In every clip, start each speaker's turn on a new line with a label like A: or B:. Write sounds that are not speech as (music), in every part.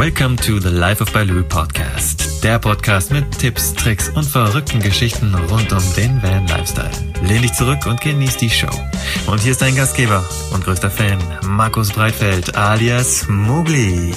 A: Welcome to the Life of Baloo Podcast. Der Podcast mit Tipps, Tricks und verrückten Geschichten rund um den Van Lifestyle. Lehn dich zurück und genieß die Show. Und hier ist dein Gastgeber und größter Fan, Markus Breitfeld alias Mugli.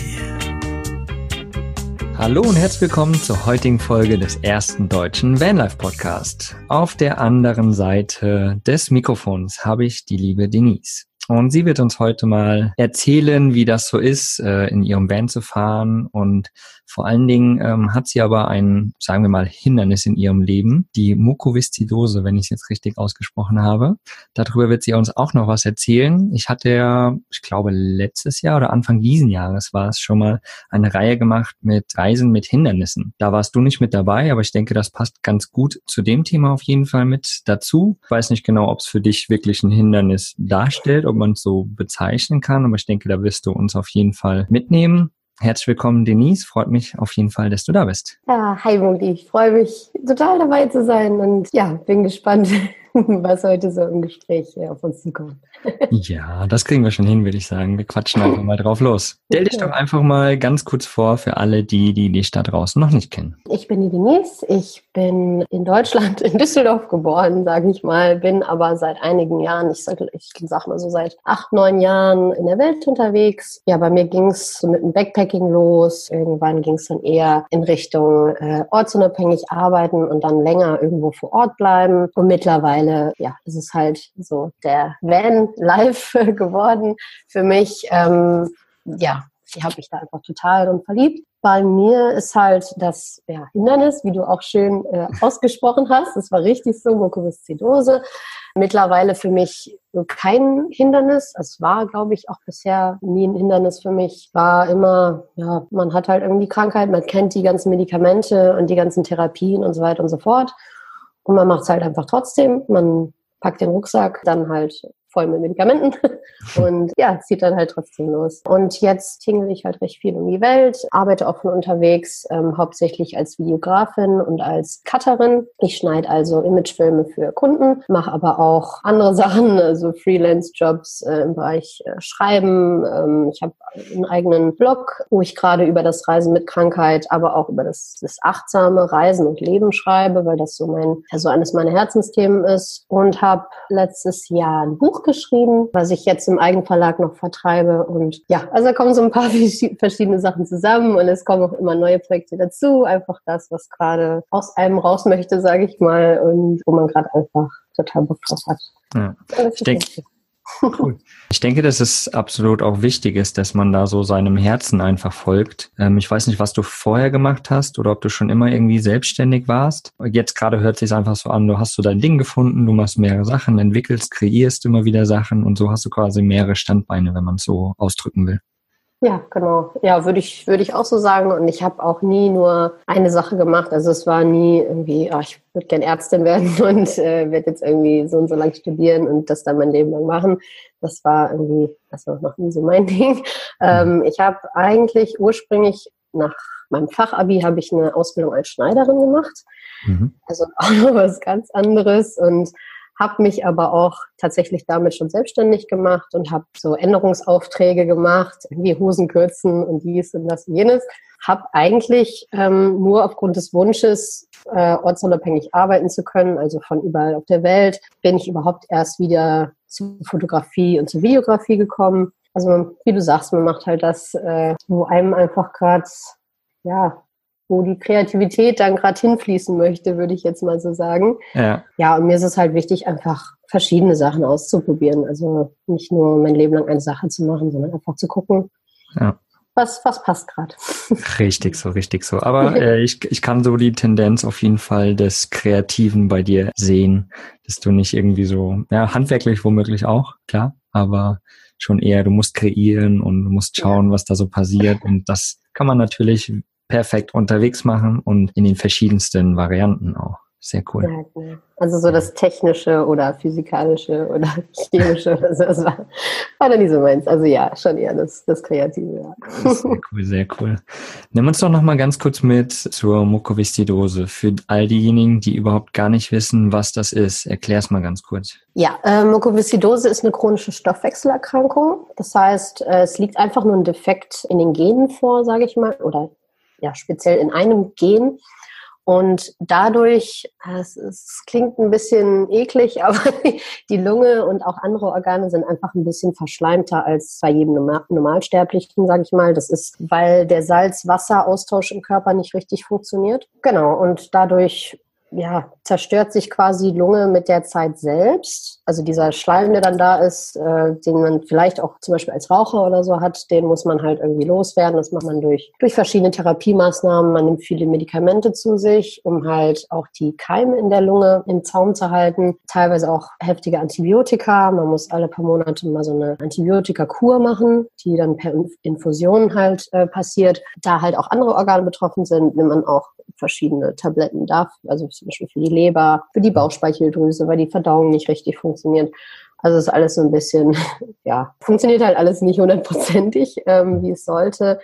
B: Hallo und herzlich willkommen zur heutigen Folge des ersten deutschen Vanlife Podcast. Auf der anderen Seite des Mikrofons habe ich die liebe Denise. Und sie wird uns heute mal erzählen, wie das so ist, äh, in ihrem Van zu fahren. Und vor allen Dingen ähm, hat sie aber ein, sagen wir mal, Hindernis in ihrem Leben, die Mukoviszidose, wenn ich es jetzt richtig ausgesprochen habe. Darüber wird sie uns auch noch was erzählen. Ich hatte ja, ich glaube, letztes Jahr oder Anfang diesen Jahres war es schon mal eine Reihe gemacht mit Reisen mit Hindernissen. Da warst du nicht mit dabei, aber ich denke, das passt ganz gut zu dem Thema auf jeden Fall mit dazu. Ich weiß nicht genau, ob es für dich wirklich ein Hindernis darstellt ob man es so bezeichnen kann, aber ich denke, da wirst du uns auf jeden Fall mitnehmen. Herzlich willkommen, Denise. Freut mich auf jeden Fall, dass du da bist.
C: Ja, hi Modi. Ich freue mich total dabei zu sein und ja, bin gespannt, (laughs) was heute so im Gespräch auf uns zukommt. (laughs)
B: ja, das kriegen wir schon hin, würde ich sagen. Wir quatschen einfach mal drauf los. Stell dich doch einfach mal ganz kurz vor für alle, die, die dich da draußen noch nicht kennen.
C: Ich bin die Denise. Ich bin in Deutschland, in Düsseldorf geboren, sage ich mal, bin aber seit einigen Jahren, ich sage ich sag mal so seit acht, neun Jahren in der Welt unterwegs. Ja, bei mir ging es so mit dem Backpacking los. Irgendwann ging es dann eher in Richtung äh, ortsunabhängig arbeiten und dann länger irgendwo vor Ort bleiben. Und mittlerweile, ja, ist es halt so der Van live (laughs) geworden für mich. Ähm, ja, ich habe mich da einfach total drin verliebt. Bei mir ist halt das ja, Hindernis, wie du auch schön äh, ausgesprochen hast, das war richtig so, Mukoviszidose. Mittlerweile für mich kein Hindernis. Es war, glaube ich, auch bisher nie ein Hindernis für mich. War immer, ja, man hat halt irgendwie Krankheit, man kennt die ganzen Medikamente und die ganzen Therapien und so weiter und so fort. Und man macht es halt einfach trotzdem. Man packt den Rucksack, dann halt voll mit Medikamenten (laughs) und ja, zieht dann halt trotzdem los. Und jetzt tingle ich halt recht viel um die Welt, arbeite auch von unterwegs, ähm, hauptsächlich als Videografin und als Cutterin. Ich schneide also Imagefilme für Kunden, mache aber auch andere (laughs) Sachen, also Freelance-Jobs äh, im Bereich äh, Schreiben. Ähm, ich habe einen eigenen Blog, wo ich gerade über das Reisen mit Krankheit, aber auch über das, das achtsame Reisen und Leben schreibe, weil das so mein, also eines meiner Herzensthemen ist und habe letztes Jahr ein Buch geschrieben, was ich jetzt im Eigenverlag noch vertreibe. Und ja, also da kommen so ein paar (laughs) verschiedene Sachen zusammen und es kommen auch immer neue Projekte dazu. Einfach das, was gerade aus einem raus möchte, sage ich mal, und wo man gerade einfach total Bock drauf hat.
B: Ja. Ich denke, Ich denke, dass es absolut auch wichtig ist, dass man da so seinem Herzen einfach folgt. Ähm, ich weiß nicht, was du vorher gemacht hast oder ob du schon immer irgendwie selbstständig warst. Jetzt gerade hört sich einfach so an, du hast so dein Ding gefunden, du machst mehrere Sachen, entwickelst, kreierst immer wieder Sachen und so hast du quasi mehrere Standbeine, wenn man es so ausdrücken will.
C: Ja, genau. Ja, würde ich, würde ich auch so sagen. Und ich habe auch nie nur eine Sache gemacht. Also es war nie irgendwie, oh, ich würde gern Ärztin werden (laughs) und äh, werde jetzt irgendwie so und so lang studieren und das dann mein Leben lang machen. Das war irgendwie, das war noch nie so mein (laughs) Ding. Ähm, ich habe eigentlich ursprünglich nach meinem Fachabi habe ich eine Ausbildung als Schneiderin gemacht. Mhm. Also (laughs) auch noch was ganz anderes und habe mich aber auch tatsächlich damit schon selbstständig gemacht und habe so Änderungsaufträge gemacht, wie Hosen kürzen und dies und das und jenes. Habe eigentlich ähm, nur aufgrund des Wunsches, äh, ortsunabhängig arbeiten zu können, also von überall auf der Welt, bin ich überhaupt erst wieder zur Fotografie und zur Videografie gekommen. Also wie du sagst, man macht halt das, äh, wo einem einfach gerade ja wo die Kreativität dann gerade hinfließen möchte, würde ich jetzt mal so sagen. Ja. ja, und mir ist es halt wichtig, einfach verschiedene Sachen auszuprobieren. Also nicht nur mein Leben lang eine Sache zu machen, sondern einfach zu gucken, ja. was, was passt gerade. (laughs)
B: Richtig so, richtig so. Aber (laughs) äh, ich, ich kann so die Tendenz auf jeden Fall des Kreativen bei dir sehen, dass du nicht irgendwie so, ja, handwerklich womöglich auch, klar, aber schon eher, du musst kreieren und du musst schauen, was da so passiert. Und das kann man natürlich perfekt unterwegs machen und in den verschiedensten Varianten auch. Sehr cool. Ja.
C: Also so das Technische oder Physikalische oder (laughs) Chemische, also das war, war dann nicht so meins. Also ja, schon eher das, das Kreative. Ja.
B: Sehr (laughs) cool, sehr cool. Nimm uns doch noch mal ganz kurz mit zur Mukoviszidose. Für all diejenigen, die überhaupt gar nicht wissen, was das ist, erklär es mal ganz kurz.
C: Ja, äh, Mukoviszidose ist eine chronische Stoffwechselerkrankung. Das heißt, äh, es liegt einfach nur ein Defekt in den Genen vor, sage ich mal, oder ja, speziell in einem Gen. Und dadurch, es, es, klingt ein bisschen eklig, (laughs) aber die Lunge und auch andere Organe sind einfach ein bisschen verschleimter als bei jedem Normalsterblichen, sage ich mal. Das ist, weil der Salz-Wasser-Austausch im Körper nicht richtig funktioniert. Genau, und dadurch ja, zerstört sich quasi die Lunge mit der Zeit selbst. Also dieser Schleim, der dann da ist, äh, den man vielleicht auch zum Beispiel als Raucher oder so hat, den muss man halt irgendwie loswerden. Das macht man durch, durch verschiedene Therapiemaßnahmen. Man nimmt viele Medikamente zu sich, um halt auch die Keime in der Lunge im Zaum zu halten. Teilweise auch heftige Antibiotika. Man muss alle paar Monate mal so eine Antibiotikakur machen, die dann per Infusion halt äh, passiert. Da halt auch andere Organe betroffen sind, nimmt man auch verschiedene Tabletten darf, also zum Beispiel für die Leber, für die Bauchspeicheldrüse, weil die Verdauung nicht richtig funktioniert. Also ist alles so ein bisschen, (laughs) ja, funktioniert halt alles nicht hundertprozentig, ähm, wie es sollte.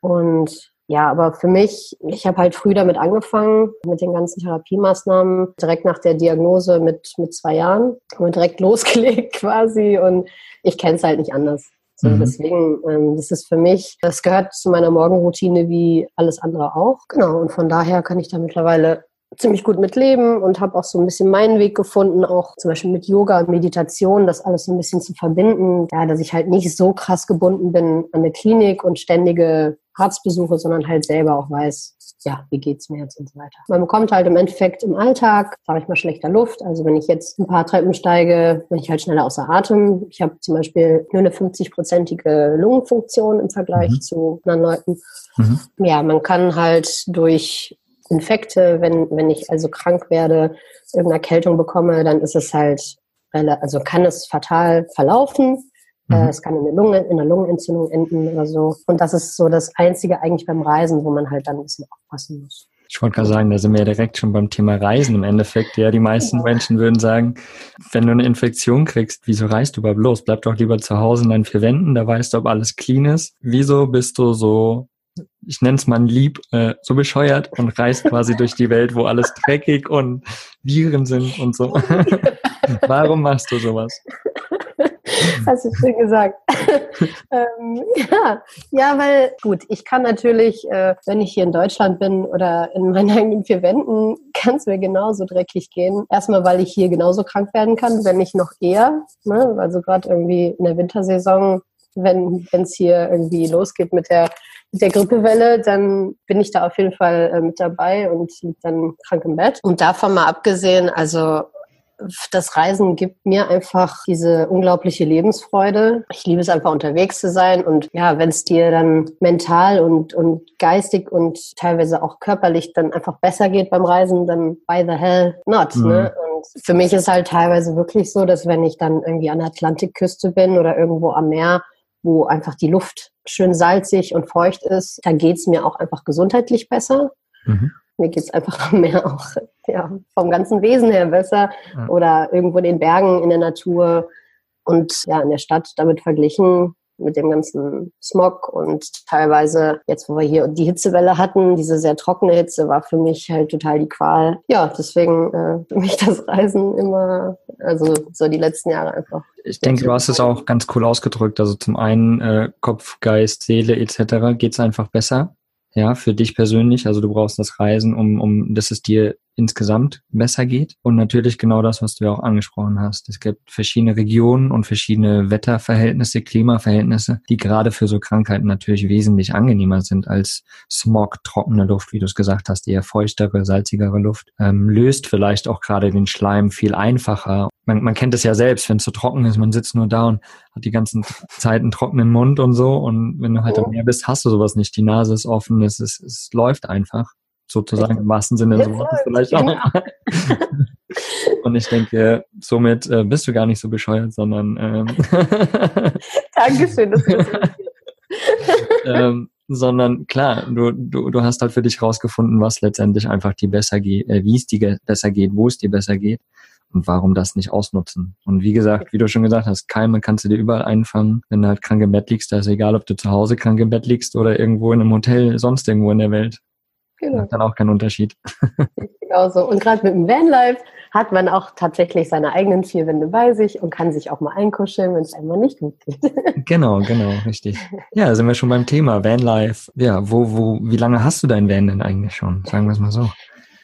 C: Und ja, aber für mich, ich habe halt früh damit angefangen, mit den ganzen Therapiemaßnahmen, direkt nach der Diagnose mit, mit zwei Jahren, haben wir direkt (laughs) losgelegt quasi und ich kenne es halt nicht anders. So, mhm. Deswegen, ähm, das ist für mich, das gehört zu meiner Morgenroutine wie alles andere auch. Genau, und von daher kann ich da mittlerweile ziemlich gut mitleben und habe auch so ein bisschen meinen Weg gefunden, auch zum Beispiel mit Yoga und Meditation, das alles so ein bisschen zu verbinden. Ja, dass ich halt nicht so krass gebunden bin an eine Klinik und ständige Arztbesuche, sondern halt selber auch weiß, ja, wie geht's mir jetzt und so weiter. Man bekommt halt im Endeffekt im Alltag, sage ich mal, schlechter Luft. Also wenn ich jetzt ein paar Treppen steige, bin ich halt schneller außer Atem. Ich habe zum Beispiel nur eine 50-prozentige Lungenfunktion im Vergleich mhm. zu anderen Leuten. Mhm. Ja, man kann halt durch Infekte, wenn, wenn ich also krank werde, irgendeine Erkältung bekomme, dann ist es halt, also kann es fatal verlaufen. Äh, mhm. Es kann in der, Lunge, in der Lungenentzündung enden oder so. Und das ist so das Einzige eigentlich beim Reisen, wo man halt dann ein bisschen aufpassen muss.
B: Ich wollte gerade sagen, da sind wir ja direkt schon beim Thema Reisen im Endeffekt. Ja, die meisten. Menschen würden sagen, wenn du eine Infektion kriegst, wieso reist du überhaupt los? Bleib doch lieber zu Hause in deinen vier Wänden, da weißt du, ob alles clean ist. Wieso bist du so, ich nenne es mal lieb, äh, so bescheuert und reist quasi durch die Welt, wo alles dreckig und Viren sind und so? (laughs) Warum machst du sowas?
C: Hast du schön gesagt. (laughs) ähm, ja. ja, weil gut, ich kann natürlich, äh, wenn ich hier in Deutschland bin oder in meinen eigenen vier Wänden, kann es mir genauso dreckig gehen. Erstmal, weil ich hier genauso krank werden kann, wenn nicht noch eher. Ne? Also gerade irgendwie in der Wintersaison, wenn es hier irgendwie losgeht mit der der Grippewelle, dann bin ich da auf jeden Fall äh, mit dabei und liege dann krank im Bett. Und davon mal abgesehen, also das Reisen gibt mir einfach diese unglaubliche Lebensfreude. Ich liebe es einfach unterwegs zu sein und ja, wenn es dir dann mental und, und geistig und teilweise auch körperlich dann einfach besser geht beim Reisen, dann why the hell not, mhm. ne? Und für mich ist halt teilweise wirklich so, dass wenn ich dann irgendwie an der Atlantikküste bin oder irgendwo am Meer, wo einfach die Luft schön salzig und feucht ist, da geht's mir auch einfach gesundheitlich besser. Mhm mir geht's einfach (laughs) mehr auch ja, vom ganzen Wesen her besser ja. oder irgendwo in den Bergen, in der Natur und ja, in der Stadt damit verglichen mit dem ganzen Smog und teilweise jetzt, wo wir hier die Hitzewelle hatten, diese sehr trockene Hitze war für mich halt total die Qual. Ja, deswegen äh, für mich das Reisen immer, also so die letzten Jahre einfach.
B: Ich denke, du hast es auch ganz cool ausgedrückt. Also zum einen äh, Kopf, Geist, Seele etc. geht's einfach besser ja, für dich persönlich. Also du brauchst das Reisen, um, um, dass es dir insgesamt besser geht. Und natürlich genau das, was du ja auch angesprochen hast. Es gibt verschiedene Regionen und verschiedene Wetterverhältnisse, Klimaverhältnisse, die gerade für so Krankheiten natürlich wesentlich angenehmer sind als Smog, trockene Luft, wie du es gesagt hast, eher feuchtere, salzigere Luft. Ähm, löst vielleicht auch gerade den Schleim viel einfacher. Man, man kennt es ja selbst, wenn es so trocken ist, man sitzt nur da und hat die ganzen Zeit einen trockenen Mund und so. Und wenn du halt am Meer bist, hast du sowas nicht. Die Nase ist offen, es, ist, es läuft einfach sozusagen im wahrsten Sinne des Wortes vielleicht auch. (laughs) Und ich denke, somit äh, bist du gar nicht so bescheuert, sondern ähm, (laughs)
C: Dankeschön, dass (laughs) du
B: ähm, sondern klar, du, du, du hast halt für dich rausgefunden, was letztendlich einfach die besser geht, äh, wie es dir besser geht, wo es dir besser geht und warum das nicht ausnutzen. Und wie gesagt, wie du schon gesagt hast, Keime kannst du dir überall einfangen. Wenn du halt krank im Bett liegst, da ist egal, ob du zu Hause krank im Bett liegst oder irgendwo in einem Hotel, sonst irgendwo in der Welt. Genau. Macht dann auch keinen Unterschied. (laughs)
C: Genau so. Und gerade mit dem Vanlife hat man auch tatsächlich seine eigenen vier Wände bei sich und kann sich auch mal einkuscheln, wenn es einmal nicht gut geht. (laughs)
B: Genau, genau, richtig. Ja, da sind wir schon beim Thema Vanlife. Ja, wo, wo, wie lange hast du dein Van denn eigentlich schon? Sagen wir es mal so.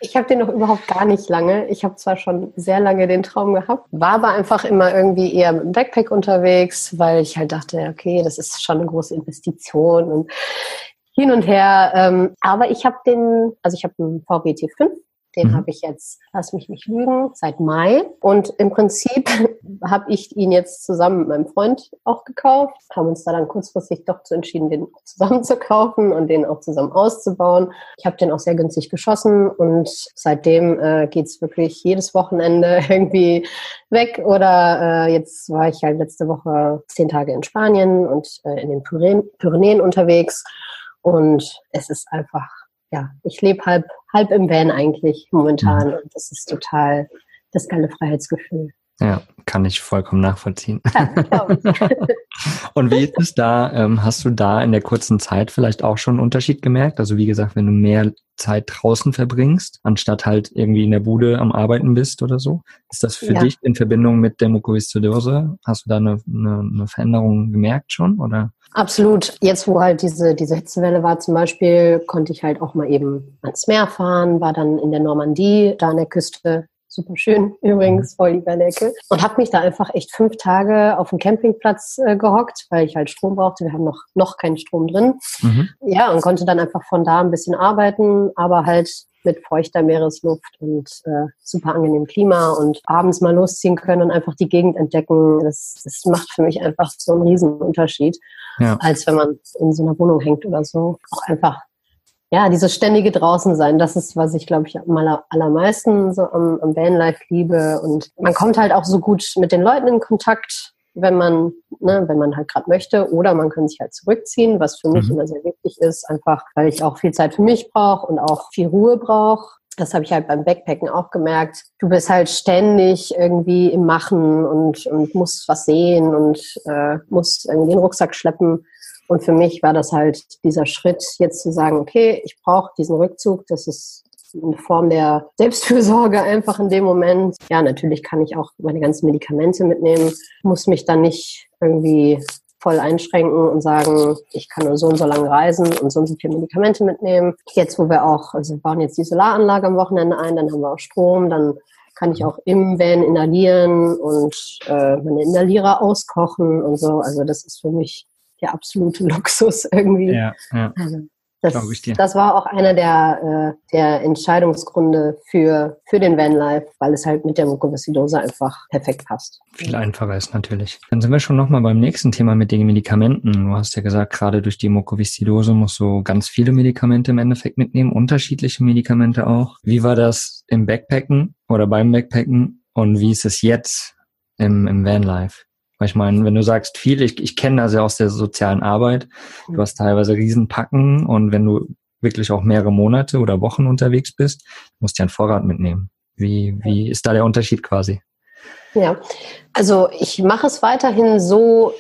C: Ich habe den noch überhaupt gar nicht lange. Ich habe zwar schon sehr lange den Traum gehabt, war aber einfach immer irgendwie eher mit dem Backpack unterwegs, weil ich halt dachte, okay, das ist schon eine große Investition und hin und her. Ähm, aber ich habe den, also ich habe einen VW T5 den mhm. habe ich jetzt, lass mich nicht lügen, seit Mai. Und im Prinzip (laughs) habe ich ihn jetzt zusammen mit meinem Freund auch gekauft, haben uns da dann kurzfristig doch zu entschieden, den (laughs) zusammen zu kaufen und den auch zusammen auszubauen. Ich habe den auch sehr günstig geschossen und seitdem äh, geht's wirklich jedes Wochenende (laughs) irgendwie weg. Oder äh, jetzt war ich halt letzte Woche zehn Tage in Spanien und äh, in den Pyrenäen unterwegs. Und es ist einfach ja, ich lebe halb, halb im Van eigentlich momentan mhm. und das ist total das geile Freiheitsgefühl.
B: Ja, kann ich vollkommen nachvollziehen. (laughs) Ja, (laughs) und wie ist es da? Ähm, hast du da in der kurzen Zeit vielleicht auch schon einen Unterschied gemerkt? Also wie gesagt, wenn du mehr Zeit draußen verbringst, anstatt halt irgendwie in der Bude am Arbeiten bist oder so, ist das für ja. dich in Verbindung mit der Mukoviszidose? Hast du da eine, eine, eine Veränderung gemerkt schon oder?
C: Absolut. Jetzt, wo halt diese, diese Hitzewelle war zum Beispiel, konnte ich halt auch mal eben ans Meer fahren, war dann in der Normandie, da an der Küste. Super schön übrigens, voll die Berlecke. Und habe mich da einfach echt fünf Tage auf dem Campingplatz äh, gehockt, weil ich halt Strom brauchte. Wir haben noch, noch keinen Strom drin. Mhm. Ja, und konnte dann einfach von da ein bisschen arbeiten, aber halt mit feuchter Meeresluft und äh, super angenehm Klima und abends mal losziehen können und einfach die Gegend entdecken. Das, das macht für mich einfach so einen Riesenunterschied, ja. als wenn man in so einer Wohnung hängt oder so. Auch einfach, ja, dieses ständige draußen sein, das ist, was ich, glaube ich, am allermeisten so am, am Vanlife liebe. Und man kommt halt auch so gut mit den Leuten in Kontakt wenn man, ne, wenn man halt gerade möchte, oder man kann sich halt zurückziehen, was für mich mhm. immer sehr wichtig ist, einfach weil ich auch viel Zeit für mich brauche und auch viel Ruhe brauche. Das habe ich halt beim Backpacken auch gemerkt. Du bist halt ständig irgendwie im Machen und, und musst was sehen und äh, musst irgendwie den Rucksack schleppen. Und für mich war das halt dieser Schritt, jetzt zu sagen, okay, ich brauche diesen Rückzug, das ist eine Form der Selbstfürsorge (laughs) einfach in dem Moment. Ja, natürlich kann ich auch meine ganzen Medikamente mitnehmen, muss mich dann nicht irgendwie voll einschränken und sagen, ich kann nur so und so lange reisen und so und so viele Medikamente mitnehmen. Jetzt, wo wir auch, also wir bauen jetzt die Solaranlage am Wochenende ein, dann haben wir auch Strom, dann kann ich auch im Van inhalieren und äh, meine Inhalierer auskochen und so. Also das ist für mich der absolute (laughs) Luxus irgendwie. Ja, ja. Also das, das war auch einer der, äh, der Entscheidungsgründe für, für den Vanlife, weil es halt mit der Mukoviszidose einfach perfekt passt.
B: Viel einfacher ist natürlich. Dann sind wir schon nochmal beim nächsten Thema mit den Medikamenten. Du hast ja gesagt, gerade durch die Mukoviszidose musst du ganz viele Medikamente im Endeffekt mitnehmen, unterschiedliche Medikamente auch. Wie war das im Backpacken oder beim Backpacken und wie ist es jetzt im, im Vanlife? Weil ich meine, wenn du sagst viel, ich, ich kenne das ja aus der sozialen Arbeit, du hast teilweise Riesenpacken und wenn du wirklich auch mehrere Monate oder Wochen unterwegs bist, musst du ja einen Vorrat mitnehmen. Wie, wie ist da der Unterschied quasi?
C: Ja, also ich mache es weiterhin so,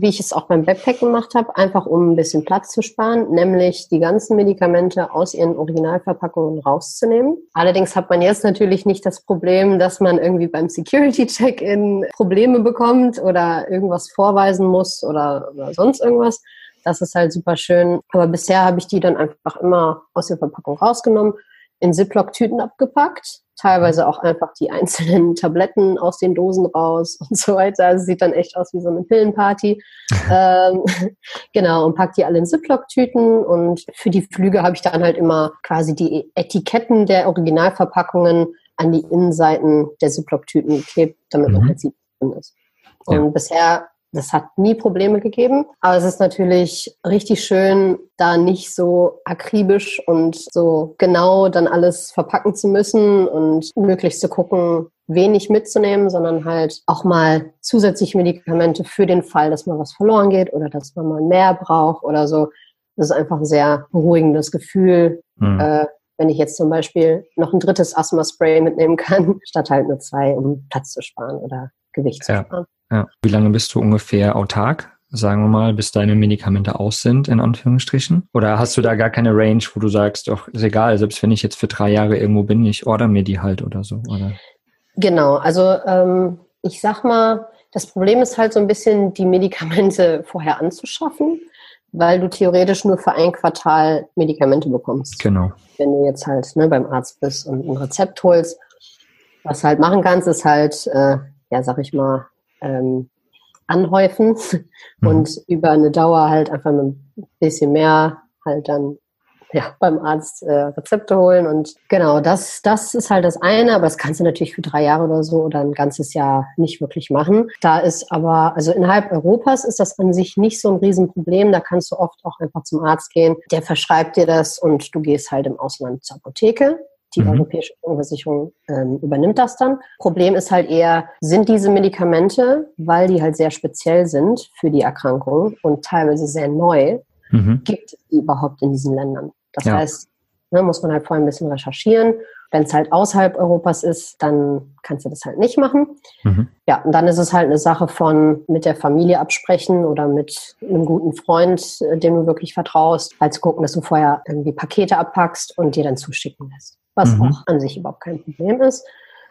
C: wie ich es auch beim Backpacken gemacht habe, einfach um ein bisschen Platz zu sparen, nämlich die ganzen Medikamente aus ihren Originalverpackungen rauszunehmen. Allerdings hat man jetzt natürlich nicht das Problem, dass man irgendwie beim Security-Check-In Probleme bekommt oder irgendwas vorweisen muss oder, oder sonst irgendwas. Das ist halt super schön. Aber bisher habe ich die dann einfach immer aus der Verpackung rausgenommen, in Ziploc-Tüten abgepackt teilweise auch einfach die (laughs) einzelnen Tabletten aus den Dosen raus und so weiter. Also sieht dann echt aus wie so eine Pillenparty. (laughs) ähm, genau, und pack die alle in Ziploc-Tüten und für die Flüge habe ich dann halt immer quasi die Etiketten der Originalverpackungen an die Innenseiten der Ziploc-Tüten geklebt, damit mhm. man halt sieht, was drin ist. Und ja. bisher das hat nie Probleme gegeben. Aber es ist natürlich richtig schön, da nicht so akribisch und so genau dann alles verpacken zu müssen und möglichst zu gucken, wenig mitzunehmen, sondern halt auch mal zusätzliche Medikamente für den Fall, dass mal was verloren geht oder dass man mal mehr braucht oder so. Das ist einfach ein sehr beruhigendes Gefühl, mhm. äh, wenn ich jetzt zum Beispiel noch ein drittes Asthma-Spray mitnehmen kann, (laughs) statt halt nur zwei, um Platz zu sparen oder Gewicht
B: ja.
C: zu sparen.
B: Ja. Wie lange bist du ungefähr autark? Sagen wir mal, bis deine Medikamente aus sind, in Anführungsstrichen? Oder hast du da gar keine Range, wo du sagst, doch, ist egal, selbst wenn ich jetzt für drei Jahre irgendwo bin, ich order mir die halt oder so, oder?
C: Genau, also ähm, ich sag mal, das Problem ist halt so ein bisschen, die Medikamente (laughs) vorher anzuschaffen weil du theoretisch nur für ein Quartal Medikamente bekommst.
B: Genau.
C: Wenn du jetzt halt ne, beim Arzt bist und ein Rezept holst, was du halt machen kannst, ist halt, äh, ja, sag ich mal, ähm, anhäufen mhm. und über eine Dauer halt einfach ein bisschen mehr halt dann ja, beim Arzt äh, Rezepte holen. Und genau, das, das ist halt das eine, aber das kannst du natürlich für drei Jahre oder so oder ein ganzes Jahr nicht wirklich machen. Da ist aber, also innerhalb Europas ist das an sich nicht so ein Riesenproblem. Da kannst du oft auch einfach zum Arzt gehen. Der verschreibt dir das und du gehst halt im Ausland zur Apotheke. Die mhm. Europäische Versicherung ähm, übernimmt das dann. Problem ist halt eher, sind diese Medikamente, weil die halt sehr speziell sind für die Erkrankung und teilweise sehr neu, mhm. gibt die überhaupt in diesen Ländern? Das ja. heißt, ne, muss man halt vorher ein bisschen recherchieren. Wenn es halt außerhalb Europas ist, dann kannst du das halt nicht machen. Mhm. Ja, und dann ist es halt eine Sache von mit der Familie absprechen oder mit einem guten Freund, äh, dem du wirklich vertraust, halt zu gucken, dass du vorher irgendwie Pakete abpackst und dir dann zuschicken lässt. Was mhm. auch an sich überhaupt kein Problem ist.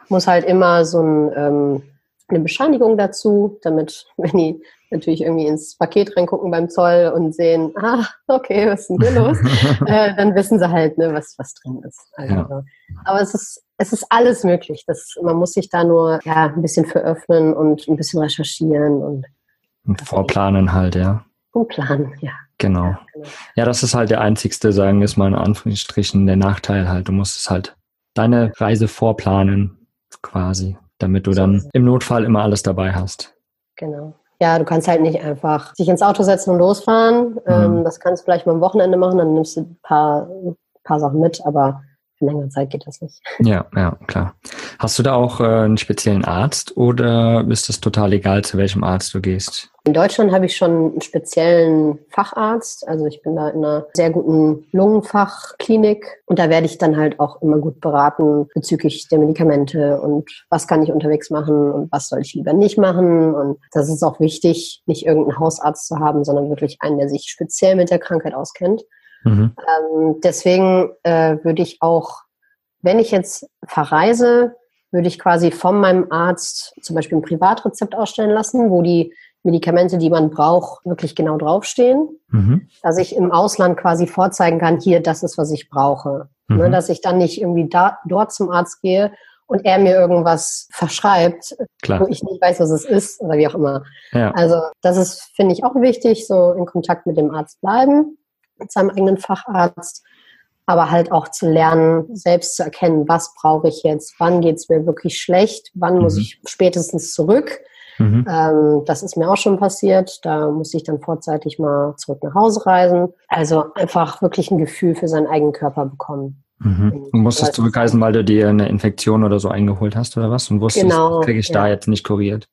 C: Muss halt immer so ein, ähm, eine Bescheinigung dazu, damit, (laughs) wenn die natürlich irgendwie ins Paket reingucken beim Zoll und sehen, ah, okay, was ist denn hier los? (laughs) äh, dann wissen sie halt, ne, was, was drin ist. Also, ja. Aber es ist, es ist alles möglich. Das, man muss sich da nur ja, ein bisschen veröffnen und ein bisschen recherchieren und,
B: und vorplanen halt, ja.
C: Und planen, ja.
B: Genau. Ja, das ist halt der einzigste, sagen wir es mal in Anführungsstrichen, der Nachteil halt. Du musst es halt deine Reise vorplanen, quasi, damit du dann im Notfall immer alles dabei hast.
C: Genau ja, du kannst halt nicht einfach sich ins Auto setzen und losfahren. Mhm. Ähm, das kannst du vielleicht mal am Wochenende machen, dann nimmst du ein paar, paar Sachen mit, aber längere Zeit geht das nicht.
B: Ja, ja, klar. Hast du da auch äh, einen speziellen Arzt oder ist es total egal, zu welchem Arzt du gehst?
C: In Deutschland habe ich schon einen speziellen Facharzt. Also ich bin da in einer sehr guten Lungenfachklinik und da werde ich dann halt auch immer gut beraten bezüglich der Medikamente und was kann ich unterwegs machen und was soll ich lieber nicht machen. Und das ist auch wichtig, nicht irgendeinen Hausarzt zu haben, sondern wirklich einen, der sich speziell mit der Krankheit auskennt. Mhm. Ähm, deswegen äh, würde ich auch, wenn ich jetzt verreise, würde ich quasi von meinem Arzt zum Beispiel ein Privatrezept ausstellen lassen, wo die Medikamente, die man braucht, wirklich genau draufstehen, mhm. dass ich im Ausland quasi vorzeigen kann, hier, das ist, was ich brauche. Ne, mhm. Ne, dass ich dann nicht irgendwie da, dort zum Arzt gehe und er mir irgendwas verschreibt, Klar. wo ich nicht weiß, was es ist oder wie auch immer. Ja. Also das ist, finde ich, auch wichtig, so in Kontakt mit dem Arzt bleiben, mit seinem eigenen Facharzt, aber halt auch zu lernen, selbst zu erkennen, was brauche ich jetzt, wann geht es mir wirklich schlecht, wann mhm. muss ich spätestens zurück Mhm. Ähm, das ist mir auch schon passiert. Da muss ich dann vorzeitig mal zurück nach Hause reisen. Also einfach wirklich ein Gefühl für seinen eigenen Körper bekommen.
B: Mhm. Du musstest zurückreisen, weil du dir eine Infektion oder so eingeholt hast oder was? Und wusstest, genau, kriege ich ja. da jetzt nicht kuriert?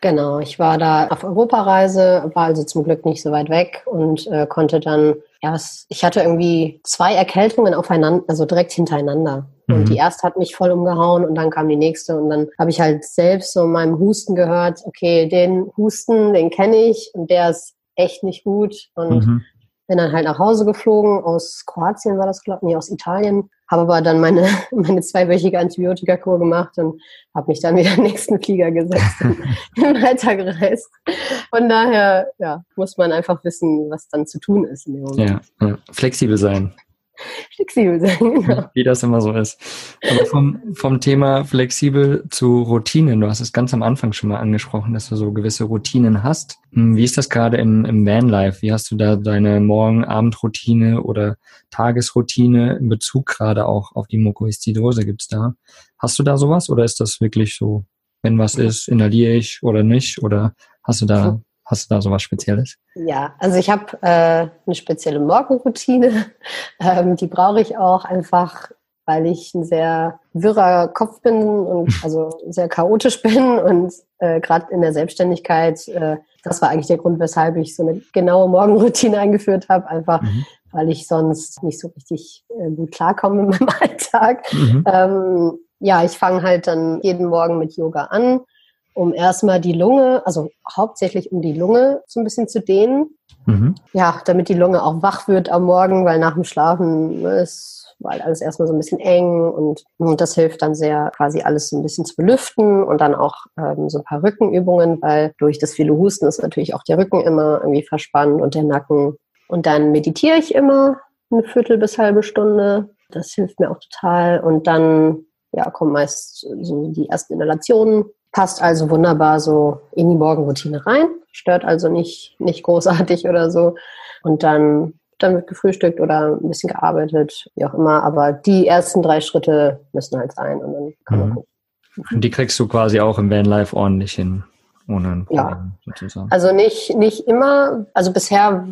C: Genau, ich war da auf Europareise, war also zum Glück nicht so weit weg und äh, konnte dann, ja, was, ich hatte irgendwie zwei Erkältungen aufeinander, also direkt hintereinander. Und die mhm. erste hat mich voll umgehauen und dann kam die nächste und dann habe ich halt selbst so meinem Husten gehört, okay, den Husten, den kenne ich und der ist echt nicht gut und mhm. bin dann halt nach Hause geflogen, aus Kroatien war das, glaube ich, nee, aus Italien, habe aber dann meine, (laughs) meine zweiwöchige Antibiotikakur gemacht und habe mich dann wieder (laughs) in den nächsten Flieger gesetzt und (laughs) weitergereist. Von daher, ja, muss man einfach wissen, was dann zu tun ist in dem
B: Moment. Ja, ja. flexibel sein
C: flexibel sein, genau.
B: Wie das immer so ist. Aber vom, vom Thema flexibel zu Routinen, du hast es ganz am Anfang schon mal angesprochen, dass du so gewisse Routinen hast. Hm, wie ist das gerade im, im Vanlife? Wie hast du da deine Morgen-Abend-Routine oder Tagesroutine in Bezug gerade auch auf die Mukoviszidose? Gibt's da? Hast du da sowas oder ist das wirklich so, wenn was ist, inhaliere ich oder nicht? Oder hast du da Hast du da sowas Spezielles?
C: Ja, also ich habe äh, eine spezielle Morgenroutine. (laughs) Ähm, die brauche ich auch einfach, weil ich ein sehr wirrer Kopf bin und (laughs) also sehr chaotisch bin und äh, gerade in der Selbstständigkeit, äh, das war eigentlich der Grund, weshalb ich so eine genaue Morgenroutine (laughs) eingeführt habe, einfach mhm. weil ich sonst nicht so richtig äh, gut klarkomme in meinem Alltag. Mhm. Ähm, ja, ich fange halt dann jeden Morgen mit Yoga an, um erstmal die Lunge, also hauptsächlich um die Lunge so ein bisschen zu dehnen. Mhm. Ja, damit die Lunge auch wach wird am Morgen, weil nach dem Schlafen ist weil alles erstmal so ein bisschen eng und, und das hilft dann sehr, quasi alles so ein bisschen zu belüften und dann auch ähm, so ein paar Rückenübungen, weil durch das viele Husten ist natürlich auch der Rücken immer irgendwie verspannt und der Nacken. Und dann meditiere ich immer eine Viertel bis halbe Stunde. Das hilft mir auch total. Und dann ja, kommen meist so die ersten Inhalationen. Passt also wunderbar so in die Morgenroutine rein. Stört also nicht, nicht großartig oder so. Und dann dann wird gefrühstückt oder ein bisschen gearbeitet, wie auch immer. Aber die ersten drei Schritte müssen halt sein und dann kann man
B: mhm. gucken. Und die kriegst du quasi auch im Vanlife ordentlich hin, ohne ein
C: Problem ja. sozusagen. Also nicht, nicht immer. Also bisher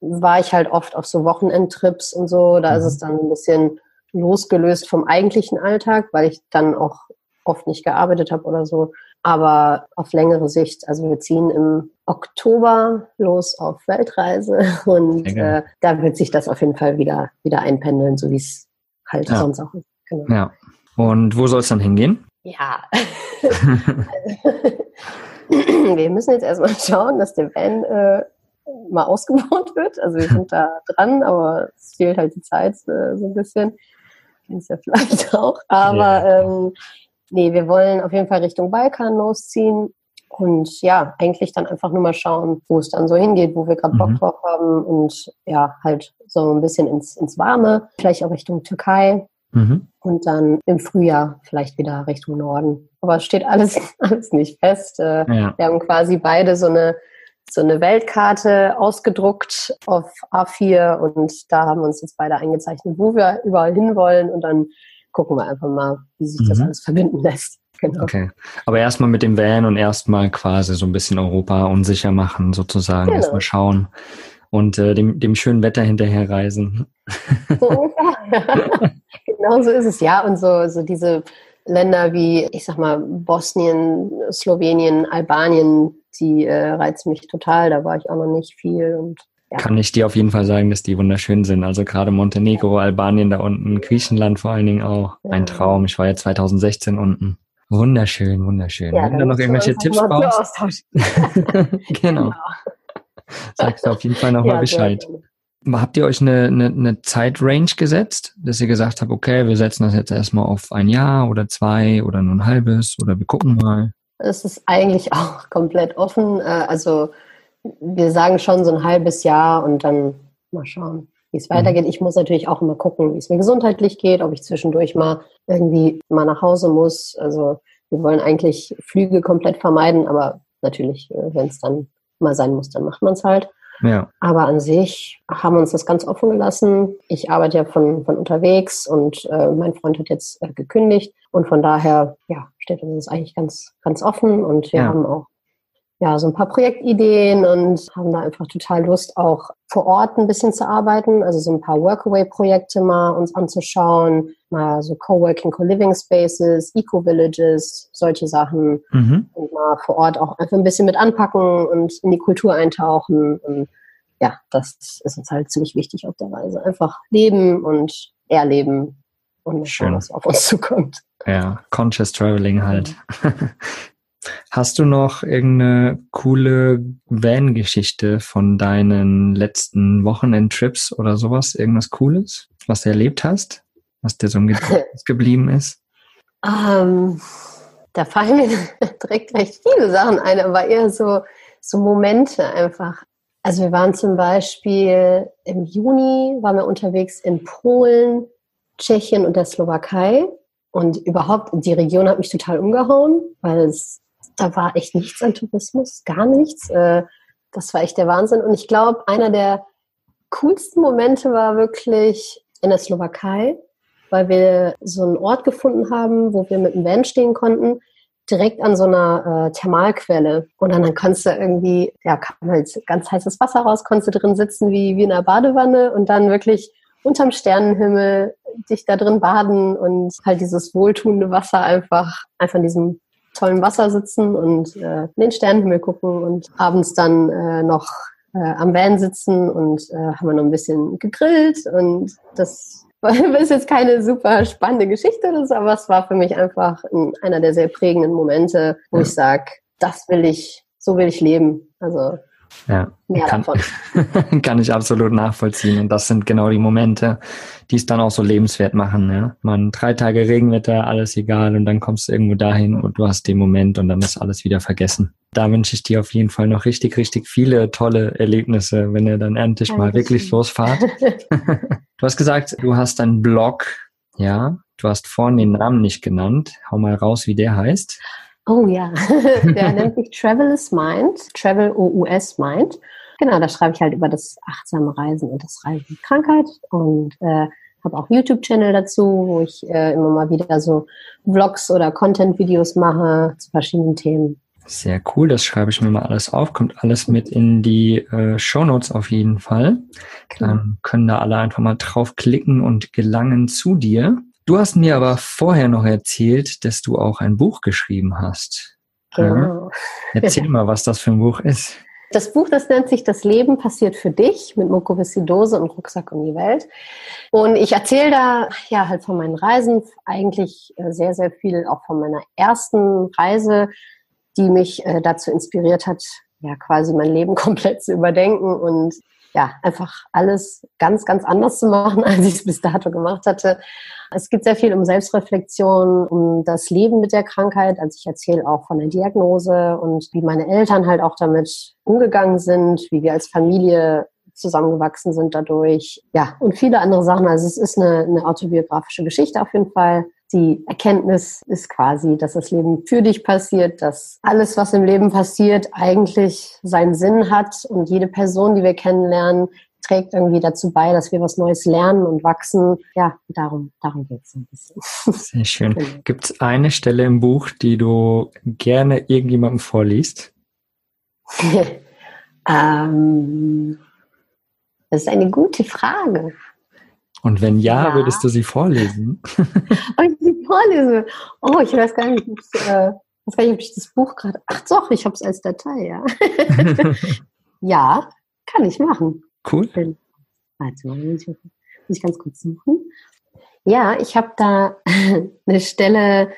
C: war ich halt oft auf so Wochenendtrips und so. Da mhm. ist es dann ein bisschen losgelöst vom eigentlichen Alltag, weil ich dann auch oft nicht gearbeitet habe oder so. Aber auf längere Sicht, also wir ziehen im Oktober los auf Weltreise (laughs) und äh, da wird sich das auf jeden Fall wieder, wieder einpendeln, so wie es halt ja. sonst auch ist.
B: Genau. Ja. Und wo soll es dann hingehen?
C: Ja. (laughs) wir müssen jetzt erstmal schauen, dass der Van äh, mal ausgebaut wird. Also wir sind da dran, aber es fehlt halt die Zeit äh, so ein bisschen. Kennst ja vielleicht auch. Aber yeah. ähm, nee, wir wollen auf jeden Fall Richtung Balkan losziehen. Und ja, eigentlich dann einfach nur mal schauen, wo es dann so hingeht, wo wir gerade Bock mhm. drauf haben und ja, halt so ein bisschen ins, ins Warme, vielleicht auch Richtung Türkei mhm. und dann im Frühjahr vielleicht wieder Richtung Norden. Aber es steht alles, (laughs) alles nicht fest. Äh, ja. Wir haben quasi beide so eine, so eine Weltkarte ausgedruckt auf A4 und da haben wir uns jetzt beide eingezeichnet, wo wir überall hinwollen und dann gucken wir einfach mal, wie sich das mhm. alles verbinden lässt. (laughs)
B: Genau. Okay. Aber erstmal mit dem Van und erstmal quasi so ein bisschen Europa unsicher machen, sozusagen. Genau. Erstmal schauen und äh, dem, dem schönen Wetter hinterher reisen.
C: So ungefähr. (laughs) (laughs) genau so ist es, ja. Und so, so diese Länder wie, ich sag mal, Bosnien, Slowenien, Albanien, die äh, reizen mich total. Da war ich auch noch nicht viel und
B: ja. kann ich dir auf jeden Fall sagen, dass die wunderschön sind. Also gerade Montenegro, Albanien da unten, Griechenland vor allen Dingen auch. Ja. Ein Traum. Ich war ja 2016 unten. Wunderschön, wunderschön. Ja, Wenn du noch irgendwelche Tipps brauchst. (laughs) (laughs) genau. genau. Sagst du auf jeden Fall nochmal Bescheid. Habt ihr euch eine, eine, eine Zeitrange gesetzt, dass ihr gesagt habt, okay, wir setzen das jetzt erstmal auf ein Jahr oder zwei oder nur ein halbes oder wir gucken mal?
C: Es ist eigentlich auch komplett offen. Äh, also wir sagen schon so ein halbes Jahr und dann mal schauen, wie es weitergeht. Mhm. Ich muss natürlich auch immer gucken, wie es mir gesundheitlich geht, ob ich zwischendurch mal irgendwie mal nach Hause muss. Also wir wollen eigentlich Flüge komplett vermeiden, aber natürlich, äh, wenn es dann mal sein muss, dann macht man es halt. Ja. Aber an sich haben wir uns das ganz offen gelassen. Ich arbeite ja von, von unterwegs und äh, mein Freund hat jetzt äh, gekündigt und von daher ja, steht uns das eigentlich ganz, ganz offen und wir ja. haben auch ja, so ein paar Projektideen und haben da einfach total Lust, auch vor Ort ein bisschen zu arbeiten, also so ein paar Workaway-Projekte mal uns anzuschauen, mal so Coworking, Co-Living Spaces, Eco-Villages, solche Sachen mhm. und mal vor Ort auch einfach ein bisschen mit anpacken und in die Kultur eintauchen und ja, das ist uns halt ziemlich wichtig auf der Reise. Einfach leben und erleben und schauen, was auf uns zukommt.
B: Ja, Conscious Traveling halt. (laughs) Hast du noch irgendeine coole Van-Geschichte von deinen letzten Wochenendtrips oder sowas? Irgendwas Cooles, was du erlebt hast, was dir so im Gedächtnis (laughs) geblieben ist?
C: Um, ähm, da fallen mir (laughs) direkt recht viele Sachen ein, aber eher so, so Momente einfach. Also wir waren zum Beispiel im Juni, waren wir unterwegs in Polen, Tschechien und der Slowakei. Und überhaupt, die Region hat mich total umgehauen, weil es da war echt nichts an Tourismus, gar nichts. Äh, das war echt der Wahnsinn. Und ich glaube, einer der coolsten Momente war wirklich in der Slowakei, weil wir so einen Ort gefunden haben, wo wir mit dem Van stehen konnten, direkt an so einer äh, Thermalquelle. Und dann, konntest du irgendwie, ja, kam halt ganz heißes Wasser raus, konntest du drin sitzen wie, wie in einer Badewanne und dann wirklich unterm Sternenhimmel dich da drin baden und halt dieses wohltuende Wasser einfach, einfach in diesem tollen Wasser sitzen und äh, in den Sternenhimmel gucken und abends dann äh, noch äh, am Van sitzen und äh, haben wir noch ein bisschen gegrillt und das (laughs) ist jetzt keine super spannende Geschichte oder so, aber es war für mich einfach ein, einer der sehr prägenden Momente, wo ja. ich sage, das will ich, so will ich leben. Also
B: ja, mehr kann, davon. (laughs) kann ich absolut nachvollziehen. Und das sind genau die Momente, die es dann auch so lebenswert machen. Ja? Man drei Tage Regenwetter, alles egal, und dann kommst du irgendwo dahin und du hast den Moment und dann ist alles wieder vergessen. Da wünsche ich dir auf jeden Fall noch richtig, richtig viele tolle Erlebnisse, wenn ihr dann endlich mal wirklich losfahrt. (laughs) du hast gesagt, du hast einen Blog, ja. Du hast vorhin den Namen nicht genannt. Hau mal raus, wie der heißt.
C: Oh ja, (laughs) der nennt sich Travel is Mind, Travel OUS Mind. Genau, da schreibe ich halt über das achtsame Reisen und das Reisen mit Krankheit und äh, habe auch YouTube-Channel dazu, wo ich äh, immer mal wieder so Vlogs oder Content-Videos mache zu verschiedenen Themen.
B: Sehr cool, das schreibe ich mir mal alles auf, kommt alles mit in die äh, Show Notes auf jeden Fall. Genau. Dann können da alle einfach mal draufklicken und gelangen zu dir. Du hast mir aber vorher noch erzählt, dass du auch ein Buch geschrieben hast. Genau. Ja? Erzähl mal, was das für ein Buch ist.
C: Das Buch, das nennt sich Das Leben passiert für dich mit Mukoviszidose und Rucksack um die Welt. Und ich erzähle da ja halt von meinen Reisen, eigentlich äh, sehr, sehr viel auch von meiner ersten Reise, die mich äh, dazu inspiriert hat, ja quasi mein Leben (laughs) komplett zu überdenken und ja, einfach alles ganz, ganz anders zu machen, (laughs) als ich es bis dato gemacht hatte. Es geht sehr viel um Selbstreflexion, um das Leben mit der Krankheit. Also ich erzähle auch von der Diagnose und wie meine Eltern halt auch damit umgegangen sind, wie wir als Familie zusammengewachsen sind dadurch. Ja, und viele andere Sachen. Also es ist eine, eine autobiografische Geschichte auf jeden Fall. Die Erkenntnis ist quasi, dass das Leben für dich passiert, dass alles, was im Leben passiert, eigentlich seinen Sinn hat und jede Person, die wir kennenlernen, trägt irgendwie dazu bei, dass wir was Neues lernen und wachsen. Ja, darum, darum geht es ein bisschen.
B: Sehr schön. Genau. Gibt es eine Stelle im Buch, die du gerne irgendjemandem vorliest? (laughs)
C: ähm, das ist eine gute Frage.
B: Und wenn ja, ja. würdest du sie vorlesen? (laughs)
C: oh, ich sie vorlese. Oh, ich weiß gar nicht, äh, weiß gar nicht ob ich das Buch gerade. Ach doch, ich habe es als Datei, ja. (laughs) ja, kann ich machen.
B: Cool.
C: Warte mal, muss ich ganz kurz suchen. Ja, ich habe da (laughs) eine Stelle,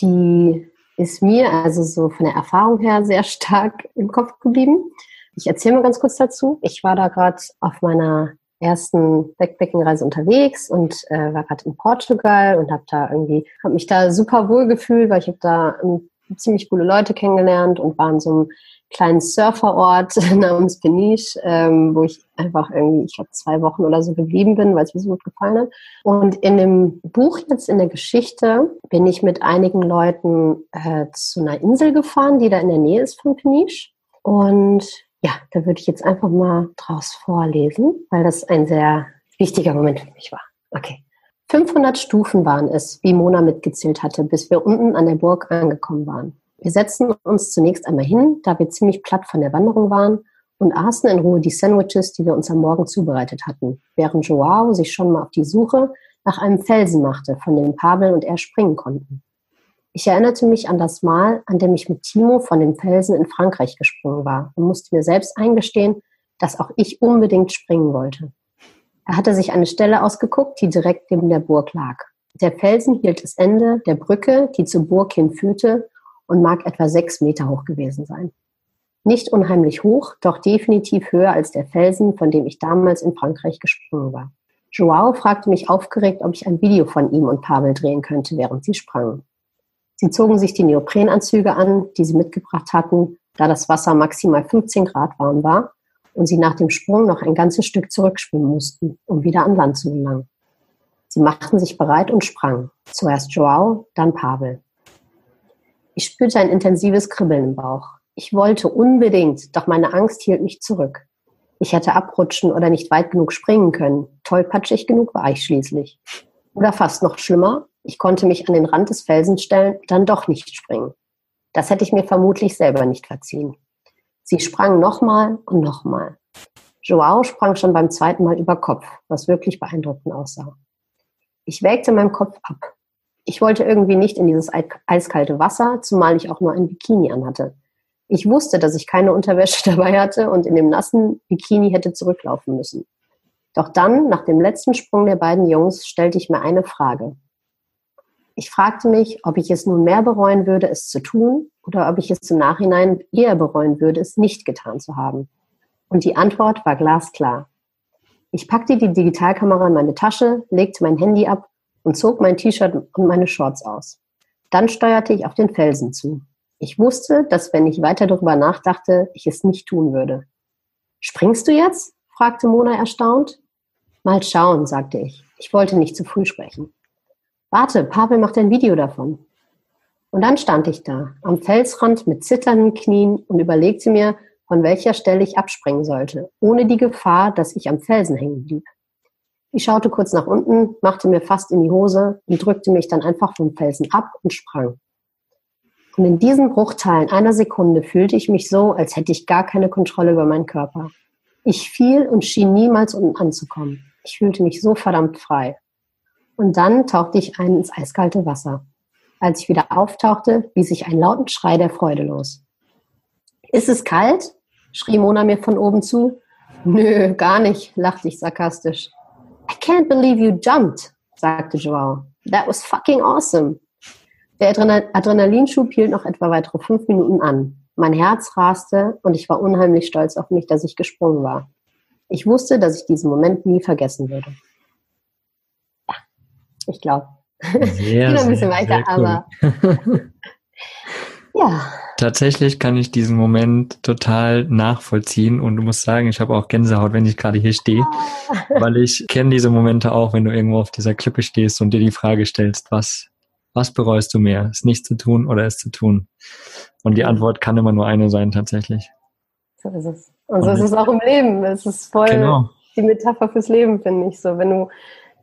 C: die ist mir also so von der Erfahrung her sehr stark im Kopf geblieben. Ich erzähle mal ganz kurz dazu. Ich war da gerade auf meiner ersten Backpacking-Reise unterwegs und äh, war gerade in Portugal und habe da irgendwie, habe mich da super wohl gefühlt, weil ich habe da ähm, ziemlich coole Leute kennengelernt und war in so einem kleinen Surferort (laughs) namens Peniche, ähm, wo ich einfach irgendwie, ich glaube, zwei Wochen oder so geblieben bin, weil es mir so gut gefallen hat. Und in dem Buch jetzt in der Geschichte bin ich mit einigen Leuten äh, zu einer Insel gefahren, die da in der Nähe ist von Peniche. Und ja, da würde ich jetzt einfach mal draus vorlesen, weil das ein sehr wichtiger Moment für mich war. Okay. 500 Stufen waren es, wie Mona mitgezählt hatte, bis wir unten an der Burg angekommen waren. Wir setzten uns zunächst einmal hin, da wir ziemlich platt von der Wanderung waren und aßen in Ruhe die Sandwiches, die wir uns am Morgen zubereitet hatten, während Joao sich schon mal auf die Suche nach einem Felsen machte, von dem Pavel und er springen konnten. Ich erinnerte mich an das Mal, an dem ich mit Timo von dem Felsen in Frankreich gesprungen war und musste mir selbst eingestehen, dass auch ich unbedingt springen wollte. Er hatte sich eine Stelle ausgeguckt, die direkt neben der Burg lag. Der Felsen hielt das Ende der Brücke, die zur Burg hinführte, und mag etwa sechs Meter hoch gewesen sein. Nicht unheimlich hoch, doch definitiv höher als der Felsen, von dem ich damals in Frankreich gesprungen war. Joao fragte mich aufgeregt, ob ich ein Video von ihm und Pavel drehen könnte, während sie sprangen. Sie zogen sich die Neoprenanzüge an, die sie mitgebracht hatten, da das Wasser maximal 15 Grad warm war und sie nach dem Sprung noch ein ganzes Stück zurückschwimmen mussten, um wieder an Land zu gelangen. Sie machten sich bereit und sprangen. Zuerst Joao, dann Pavel. Ich spürte ein intensives Kribbeln im Bauch. Ich wollte unbedingt, doch meine Angst hielt mich zurück. Ich hätte abrutschen oder nicht weit genug springen können. Tollpatschig genug war ich schließlich. Oder fast noch schlimmer, ich konnte mich an den Rand des Felsens stellen, dann doch nicht springen. Das hätte ich mir vermutlich selber nicht verziehen. Sie sprang nochmal und nochmal. Joao sprang schon beim zweiten Mal über Kopf, was wirklich beeindruckend aussah. Ich wägte meinen Kopf ab. Ich wollte irgendwie nicht in dieses eiskalte Wasser, zumal ich auch nur ein Bikini anhatte. Ich wusste, dass ich keine Unterwäsche (laughs) dabei hatte und in dem nassen Bikini hätte zurücklaufen müssen. Doch dann, nach dem letzten Sprung der beiden Jungs, stellte ich mir eine Frage. Ich fragte mich, ob ich es nun mehr bereuen würde, es zu tun, oder ob ich es im Nachhinein eher bereuen würde, es nicht getan zu haben. Und die Antwort war glasklar. Ich packte die Digitalkamera in meine Tasche, legte mein Handy ab und zog mein T-Shirt und meine Shorts aus. Dann steuerte ich auf den Felsen zu. Ich wusste, dass wenn ich weiter darüber nachdachte, ich es nicht tun würde. Springst du jetzt? fragte Mona erstaunt. Mal schauen, sagte ich. Ich wollte nicht zu früh sprechen. Warte, Pavel macht ein Video davon. Und dann stand ich da, am Felsrand mit zitternden Knien und überlegte mir, von welcher Stelle ich abspringen sollte, ohne die Gefahr, dass ich am Felsen hängen blieb. Ich schaute kurz nach unten, machte mir fast in die Hose und drückte mich dann einfach vom Felsen ab und sprang. Und in diesen Bruchteilen einer Sekunde fühlte ich mich so, als hätte ich gar keine Kontrolle über meinen Körper. Ich fiel und schien niemals unten anzukommen. Ich fühlte mich so verdammt frei. Und dann tauchte ich ein ins eiskalte Wasser. Als ich wieder auftauchte, ließ ich einen lauten Schrei der Freude los. Ist es kalt? schrie Mona mir von oben zu. Nö, gar nicht, lachte ich sarkastisch. I can't believe you jumped, sagte Joao. That was fucking awesome. Der Adrenalinschub hielt noch etwa weitere fünf Minuten an. Mein Herz raste und ich war unheimlich stolz auf mich, dass ich gesprungen war. Ich wusste, dass ich diesen Moment nie vergessen würde. Ich glaube.
B: Sehr, (laughs)
C: ein bisschen weiter, cool. aber (laughs) ja.
B: Tatsächlich kann ich diesen Moment total nachvollziehen und du musst sagen, ich habe auch Gänsehaut, wenn ich gerade hier stehe, weil ich kenne diese Momente auch, wenn du irgendwo auf dieser Klippe stehst und dir die Frage stellst, was, was bereust du mehr, es nicht zu tun oder es zu tun? Und die Antwort kann immer nur eine sein, tatsächlich.
C: So ist es. Und so ist es auch im Leben. Es ist voll genau. die Metapher fürs Leben, finde ich so. Wenn du,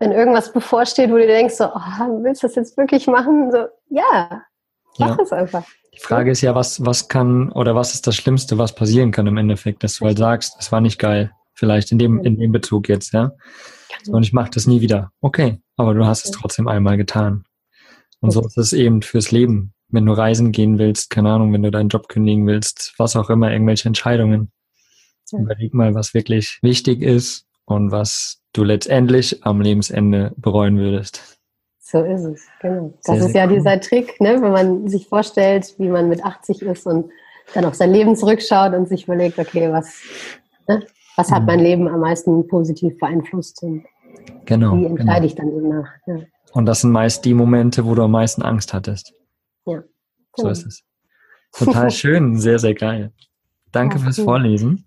C: wenn irgendwas bevorsteht, wo du denkst so, oh, willst du das jetzt wirklich machen? So, ja, mach ja. es einfach.
B: Die Frage ist ja, was, was kann oder was ist das Schlimmste, was passieren kann im Endeffekt, dass du halt sagst, es war nicht geil. Vielleicht in dem, in dem Bezug jetzt, ja. Und ich mache das nie wieder. Okay, aber du hast es trotzdem einmal getan. Und so ist es eben fürs Leben. Wenn du reisen gehen willst, keine Ahnung, wenn du deinen Job kündigen willst, was auch immer, irgendwelche Entscheidungen. Überleg mal, was wirklich wichtig ist und was du letztendlich am Lebensende bereuen würdest.
C: So ist es, genau. Das sehr, ist ja cool. dieser Trick, ne? wenn man sich vorstellt, wie man mit 80 ist und dann auf sein Leben zurückschaut und sich überlegt, okay, was, ne? was hat mhm. mein Leben am meisten positiv beeinflusst und
B: genau,
C: wie entscheide genau. ich dann eben nach. Ja.
B: Und das sind meist die Momente, wo du am meisten Angst hattest.
C: Ja.
B: Genau. So ist es. Total (laughs) schön, sehr, sehr geil. Danke ja, fürs cool. Vorlesen.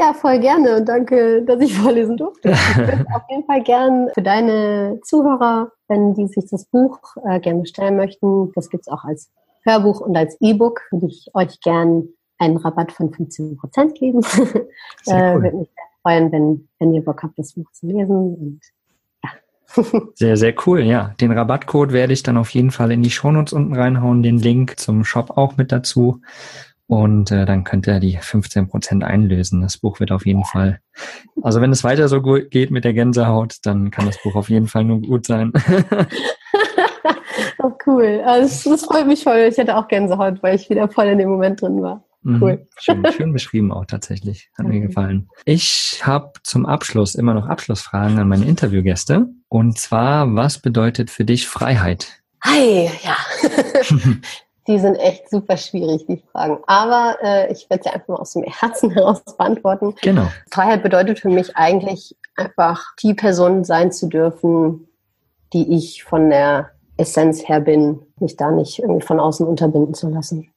C: Ja, voll gerne und danke, dass ich (laughs) vorlesen durfte. (laughs) Ich würde auf jeden Fall gern für deine Zuhörer, wenn die sich das Buch äh, gerne bestellen möchten, das gibt's auch als Hörbuch und als E-Book, würde ich euch gern einen Rabatt von 15 Prozent geben. (laughs) Cool. äh, würde mich sehr freuen, wenn, wenn ihr Bock habt, das Buch zu lesen. Und
B: sehr, sehr cool, ja. Den Rabattcode werde ich dann auf jeden Fall in die Shownotes unten reinhauen, den Link zum Shop auch mit dazu. Und äh, dann könnt ihr die 15 Prozent einlösen. Das Buch wird auf jeden Fall, also wenn es weiter so gut geht mit der Gänsehaut, dann kann das Buch auf jeden Fall nur gut sein. (laughs)
C: oh, cool. Also, das freut mich voll. Ich hatte auch Gänsehaut, weil ich wieder voll in dem Moment drin war. Mhm. Cool.
B: Schön, (laughs) schön beschrieben auch tatsächlich. Hat mir gefallen. Ich habe zum Abschluss immer noch Abschlussfragen an meine Interviewgäste. Und zwar, was bedeutet für dich Freiheit?
C: Hi, ja. (laughs) Die sind echt super schwierig, die Fragen. Aber äh, ich werde sie einfach mal aus dem Herzen (laughs) heraus beantworten.
B: Genau.
C: Freiheit bedeutet für mich eigentlich einfach die Person sein zu dürfen, die ich von der Essenz her bin, mich da nicht irgendwie von außen unterbinden zu lassen.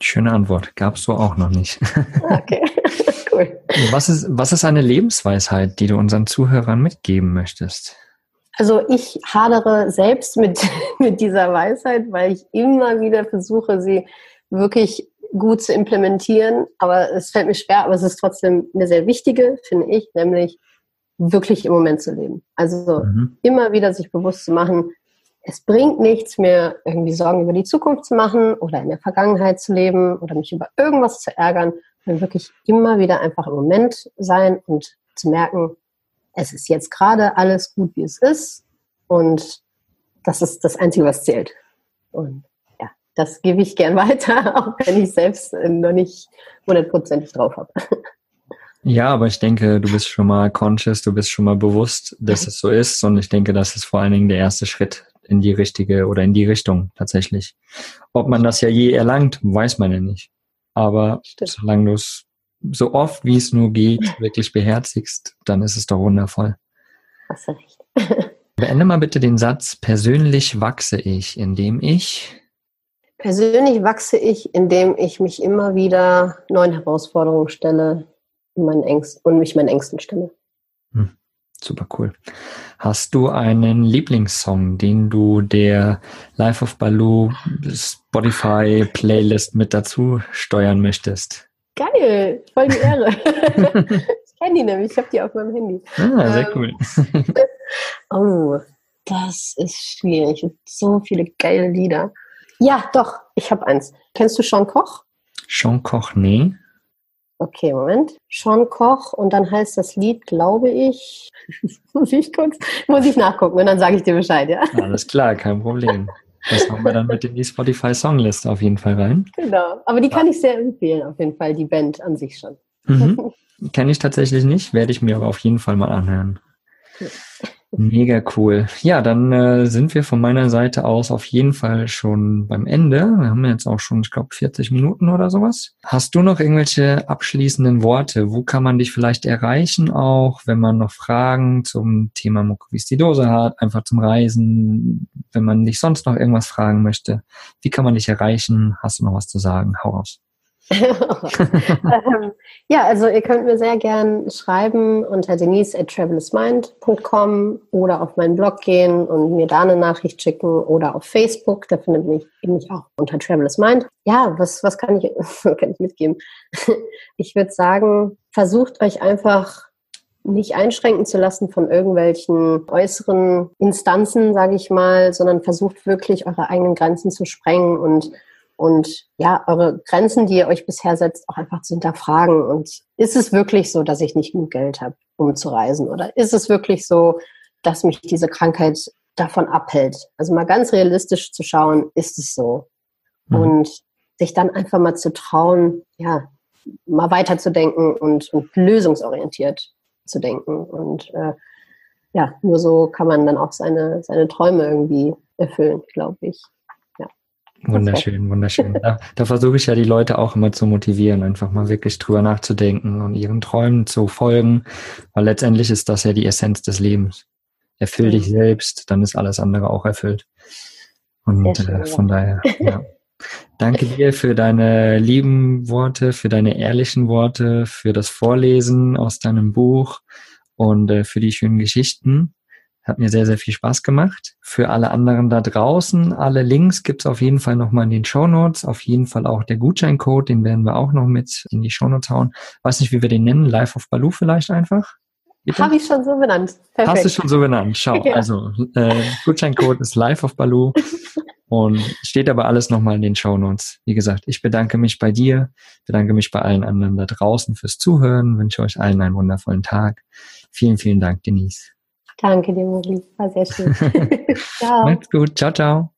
B: Schöne Antwort. Gab's so auch noch nicht. (laughs)
C: Okay, (laughs) cool.
B: Was ist, was ist eine Lebensweisheit, die du unseren Zuhörern mitgeben möchtest?
C: Also ich hadere selbst mit, (laughs) mit dieser Weisheit, weil ich immer wieder versuche, sie wirklich gut zu implementieren. Aber es fällt mir schwer, aber es ist trotzdem eine sehr wichtige, finde ich, nämlich wirklich im Moment zu leben. Also mhm. immer wieder sich bewusst zu machen, es bringt nichts, mir irgendwie Sorgen über die Zukunft zu machen oder in der Vergangenheit zu leben oder mich über irgendwas zu ärgern, sondern wirklich immer wieder einfach im Moment sein und zu merken, es ist jetzt gerade alles gut, wie es ist und das ist das Einzige, was zählt. Und ja, das gebe ich gern (laughs) weiter, auch wenn ich selbst noch nicht hundertprozentig drauf habe. (laughs)
B: Ja, aber ich denke, du bist schon mal conscious, du bist schon mal bewusst, dass es so ist. Und ich denke, das ist vor allen Dingen der erste Schritt in die richtige oder in die Richtung tatsächlich. Ob man das ja je erlangt, weiß man ja nicht. Aber Stimmt. solange du es so oft wie es nur geht wirklich beherzigst, dann ist es doch wundervoll.
C: Hast du recht. (laughs)
B: Beende mal bitte den Satz, persönlich wachse ich, indem ich.
C: Persönlich wachse ich, indem ich mich immer wieder neuen Herausforderungen stelle und, meinen Ängsten, und mich meinen Ängsten stelle.
B: Hm, super cool. Hast du einen Lieblingssong, den du der Life of Baloo Spotify Playlist mit dazu steuern möchtest?
C: Geil, voll die Ehre. (laughs) (laughs) ich kenne die nämlich, ich habe die auf meinem Handy.
B: Ah, sehr ähm, cool. (laughs)
C: oh, das ist schwierig. So viele geile Lieder. Ja, doch, ich habe eins. Kennst du Sean Koch?
B: Sean Koch, nee.
C: Okay, Moment. Sean Koch und dann heißt das Lied, glaube ich, muss ich kurz, muss ich nachgucken und dann sage ich dir Bescheid, ja?
B: Alles klar, kein Problem. Das haben wir dann mit in die Spotify Songlist auf jeden Fall rein.
C: Genau, aber die kann ich sehr empfehlen, auf jeden Fall, die Band an sich schon.
B: Mhm. (laughs) Kenne ich tatsächlich nicht, werde ich mir aber auf jeden Fall mal anhören. Mega cool. Ja, dann äh, sind wir von meiner Seite aus auf jeden Fall schon beim Ende. Wir haben jetzt auch schon, ich glaube, 40 Minuten oder sowas. Hast du noch irgendwelche abschließenden Worte? Wo kann man dich vielleicht erreichen auch, wenn man noch Fragen zum Thema Mukoviszidose hat, einfach zum Reisen, wenn man dich sonst noch irgendwas fragen möchte? Wie kann man dich erreichen? Hast du noch was zu sagen? Hau raus.
C: Ähm, ja, also ihr könnt mir sehr gern schreiben unter denise at travelousmind.com oder auf meinen Blog gehen und mir da eine Nachricht schicken oder auf Facebook, da findet mich, mich auch unter Travelous Mind. Ja, was, was kann, ich, (laughs) kann ich mitgeben? ich würde sagen, versucht euch einfach nicht einschränken zu lassen von irgendwelchen äußeren Instanzen, sage ich mal, sondern versucht wirklich eure eigenen Grenzen zu sprengen und und ja, eure Grenzen, die ihr euch bisher setzt, auch einfach zu hinterfragen. Und ist es wirklich so, dass ich nicht genug Geld habe, um zu reisen? Oder ist es wirklich so, dass mich diese Krankheit davon abhält? Also mal ganz realistisch zu schauen, ist es so? Mhm. Und sich dann einfach mal zu trauen, ja, mal weiterzudenken und, und lösungsorientiert zu denken. Und äh, ja, nur so kann man dann auch seine, seine Träume irgendwie erfüllen, glaube ich.
B: Wunderschön, wunderschön. Da, da versuche ich ja die Leute auch immer zu motivieren, einfach mal wirklich drüber nachzudenken und ihren Träumen zu folgen, weil letztendlich ist das ja die Essenz des Lebens. Erfüll dich selbst, dann ist alles andere auch erfüllt. Und äh, von daher, ja. Danke dir für deine lieben Worte, für deine ehrlichen Worte, für das Vorlesen aus deinem Buch und äh, für die schönen Geschichten. Hat mir sehr, sehr viel Spaß gemacht. Für alle anderen da draußen, alle Links gibt's auf jeden Fall nochmal in den Show Notes. Auf jeden Fall auch der Gutscheincode, den werden wir auch noch mit in die Show Notes hauen. Weiß nicht, wie wir den nennen. Live of Baloo vielleicht einfach?
C: Habe ich schon so benannt.
B: Perfekt. Hast du schon so benannt. Schau, (laughs) ja. also äh, Gutscheincode ist Live of Baloo (laughs) und steht aber alles nochmal in den Show Notes. Wie gesagt, ich bedanke mich bei dir, bedanke mich bei allen anderen da draußen fürs Zuhören, wünsche euch allen einen wundervollen Tag. Vielen, vielen Dank, Denise.
C: Danke dir, Maurice. War sehr schön. (laughs)
B: ciao. Macht's gut. Ciao, ciao.